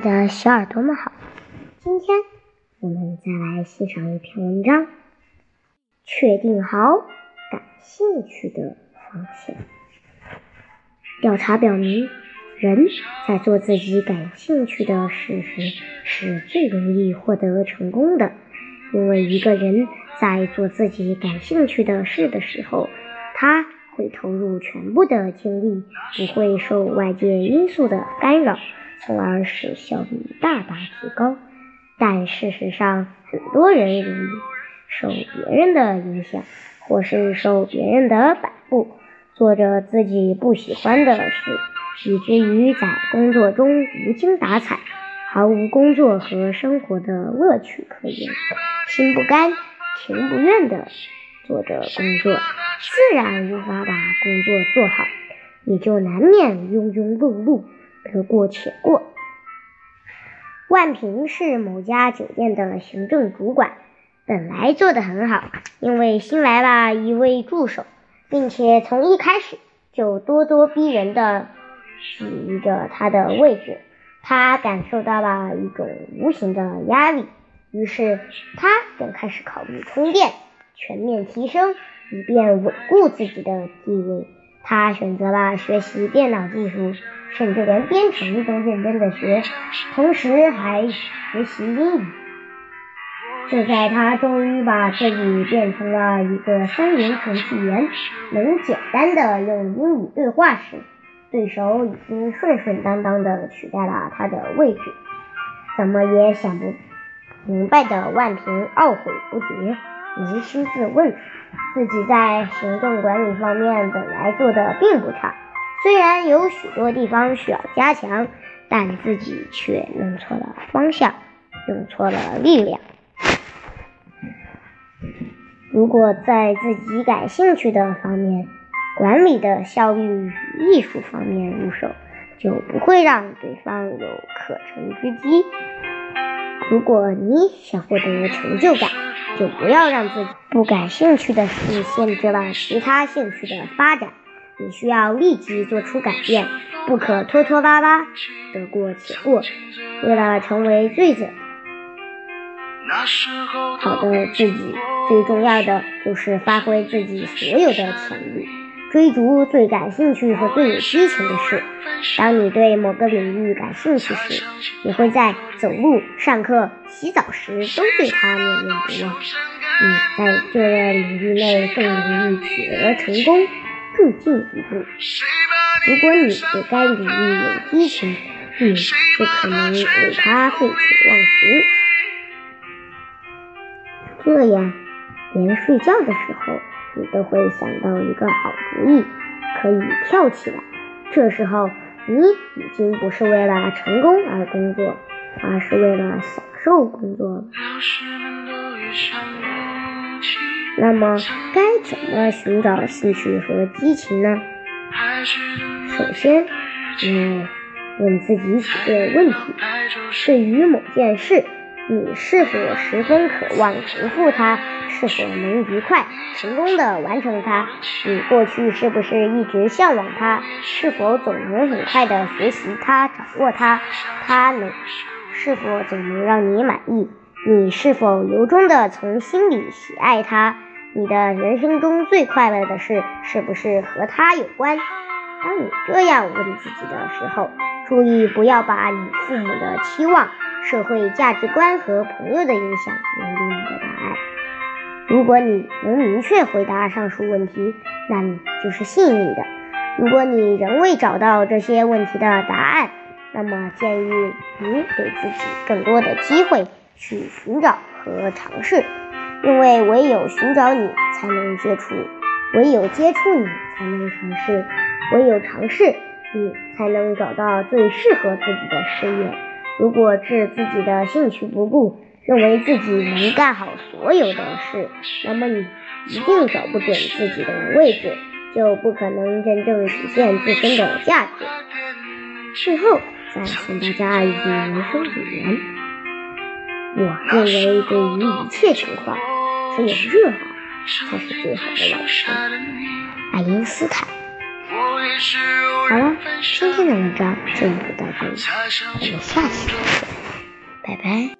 的小耳朵们好，今天我们再来欣赏一篇文章。确定好感兴趣的方向。调查表明，人在做自己感兴趣的事时是最容易获得成功的，因为一个人在做自己感兴趣的事的时候，他会投入全部的精力，不会受外界因素的干扰。从而使效率大大提高，但事实上，很多人容易受别人的影响，或是受别人的摆布，做着自己不喜欢的事，以至于在工作中无精打采，毫无工作和生活的乐趣可言，心不甘情不愿地做着工作，自然无法把工作做好，也就难免庸庸碌碌。得过且过。万平是某家酒店的行政主管，本来做得很好，因为新来了一位助手，并且从一开始就咄咄逼人的挤着他的位置，他感受到了一种无形的压力，于是他便开始考虑充电，全面提升，以便稳固自己的地位。他选择了学习电脑技术。甚至连编程都认真的学，同时还学习英语。就在他终于把自己变成了一个三流程序员，能简单的用英语对话时，对手已经顺顺当当的取代了他的位置。怎么也想不明白的万平懊悔不迭，扪心自问，自己在行动管理方面本来做的并不差。虽然有许多地方需要加强，但自己却弄错了方向，用错了力量。如果在自己感兴趣的方面，管理的效率与艺术方面入手，就不会让对方有可乘之机。如果你想获得成就感，就不要让自己不感兴趣的事限制了其他兴趣的发展。你需要立即做出改变，不可拖拖拉拉，得过且过。为了成为最好的自己，最重要的就是发挥自己所有的潜力，追逐最感兴趣和最有激情的事。当你对某个领域感兴趣时，你会在走路、上课、洗澡时都对它念念不忘。你在这个领域内更容易取得成功。更进一步，如果你对该领域有激情，你就可能为它废寝忘食。这样，连睡觉的时候，你都会想到一个好主意，可以跳起来。这时候，你已经不是为了成功而工作，而是为了享受工作了。那么该怎么寻找兴趣和激情呢？首先，你问自己几个问题：对于某件事，你是否十分渴望重复它？是否能愉快、成功的完成它？你过去是不是一直向往它？是否总能很快的学习它、掌握它？它能是否总能让你满意？你是否由衷的从心里喜爱它？你的人生中最快乐的事是不是和他有关？当你这样问自己的时候，注意不要把你父母的期望、社会价值观和朋友的影响引入你的答案。如果你能明确回答上述问题，那你就是幸运的。如果你仍未找到这些问题的答案，那么建议你给自己更多的机会去寻找和尝试。因为唯有寻找你，才能接触；唯有接触你，才能尝试；唯有尝试，你才能找到最适合自己的事业。如果置自己的兴趣不顾，认为自己能干好所有的事，那么你一定找不准自己的位置，就不可能真正体现自身的价值。最后，再送大家一句人生语言：我认为，对于一切情况。只有热爱才是最好的老师，爱因斯坦。好了，今天的文章就到这里，我们下期再见，拜拜。